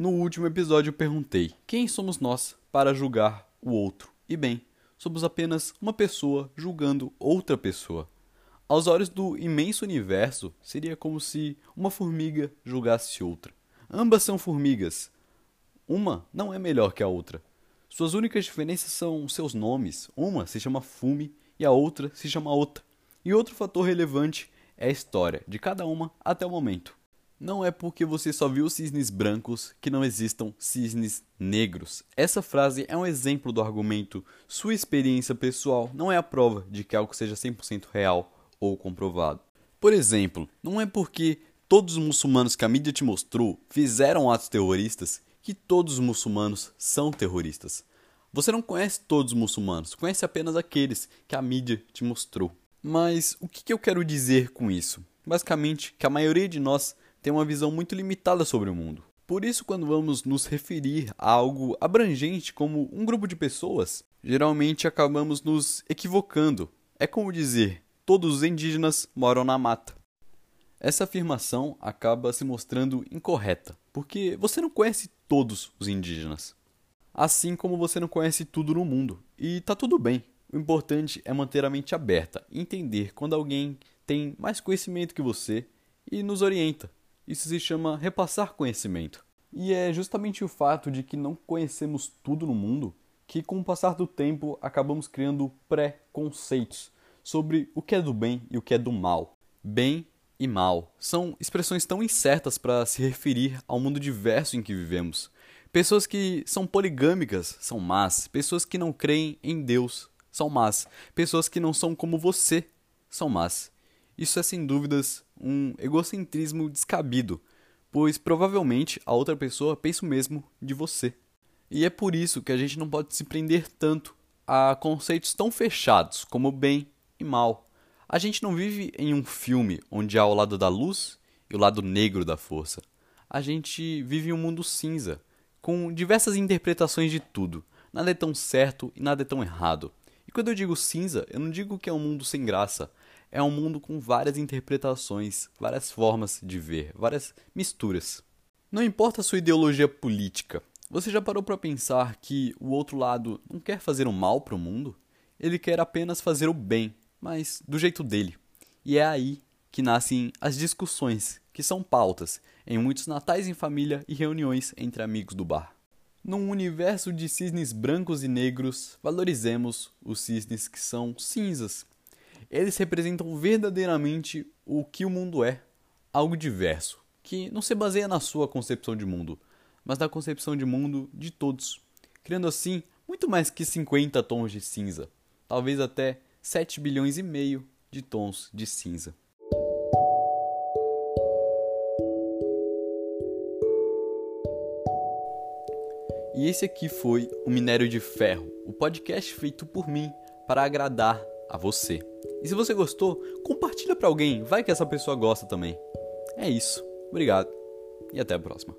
No último episódio eu perguntei: quem somos nós para julgar o outro? E bem, somos apenas uma pessoa julgando outra pessoa. Aos olhos do imenso universo, seria como se uma formiga julgasse outra. Ambas são formigas. Uma não é melhor que a outra. Suas únicas diferenças são seus nomes. Uma se chama Fume e a outra se chama Ota. E outro fator relevante é a história de cada uma até o momento. Não é porque você só viu cisnes brancos que não existam cisnes negros. Essa frase é um exemplo do argumento sua experiência pessoal não é a prova de que algo seja 100% real ou comprovado. Por exemplo, não é porque todos os muçulmanos que a mídia te mostrou fizeram atos terroristas que todos os muçulmanos são terroristas. Você não conhece todos os muçulmanos, conhece apenas aqueles que a mídia te mostrou. Mas o que eu quero dizer com isso? Basicamente, que a maioria de nós tem uma visão muito limitada sobre o mundo. Por isso, quando vamos nos referir a algo abrangente como um grupo de pessoas, geralmente acabamos nos equivocando. É como dizer: todos os indígenas moram na mata. Essa afirmação acaba se mostrando incorreta, porque você não conhece todos os indígenas. Assim como você não conhece tudo no mundo. E tá tudo bem. O importante é manter a mente aberta entender quando alguém tem mais conhecimento que você e nos orienta. Isso se chama repassar conhecimento. E é justamente o fato de que não conhecemos tudo no mundo que, com o passar do tempo, acabamos criando pré-conceitos sobre o que é do bem e o que é do mal. Bem e mal são expressões tão incertas para se referir ao mundo diverso em que vivemos. Pessoas que são poligâmicas são más, pessoas que não creem em Deus são más, pessoas que não são como você são más. Isso é sem dúvidas um egocentrismo descabido, pois provavelmente a outra pessoa pensa o mesmo de você. E é por isso que a gente não pode se prender tanto a conceitos tão fechados como bem e mal. A gente não vive em um filme onde há o lado da luz e o lado negro da força. A gente vive em um mundo cinza, com diversas interpretações de tudo. Nada é tão certo e nada é tão errado. E quando eu digo cinza, eu não digo que é um mundo sem graça, é um mundo com várias interpretações, várias formas de ver, várias misturas. Não importa a sua ideologia política, você já parou para pensar que o outro lado não quer fazer o mal para o mundo? Ele quer apenas fazer o bem, mas do jeito dele. E é aí que nascem as discussões, que são pautas em muitos natais em família e reuniões entre amigos do bar. Num universo de cisnes brancos e negros, valorizemos os cisnes que são cinzas, eles representam verdadeiramente o que o mundo é, algo diverso, que não se baseia na sua concepção de mundo, mas na concepção de mundo de todos, criando assim muito mais que 50 tons de cinza, talvez até 7 bilhões e meio de tons de cinza. E esse aqui foi o Minério de Ferro, o podcast feito por mim para agradar a você. E se você gostou, compartilha para alguém, vai que essa pessoa gosta também. É isso. Obrigado e até a próxima.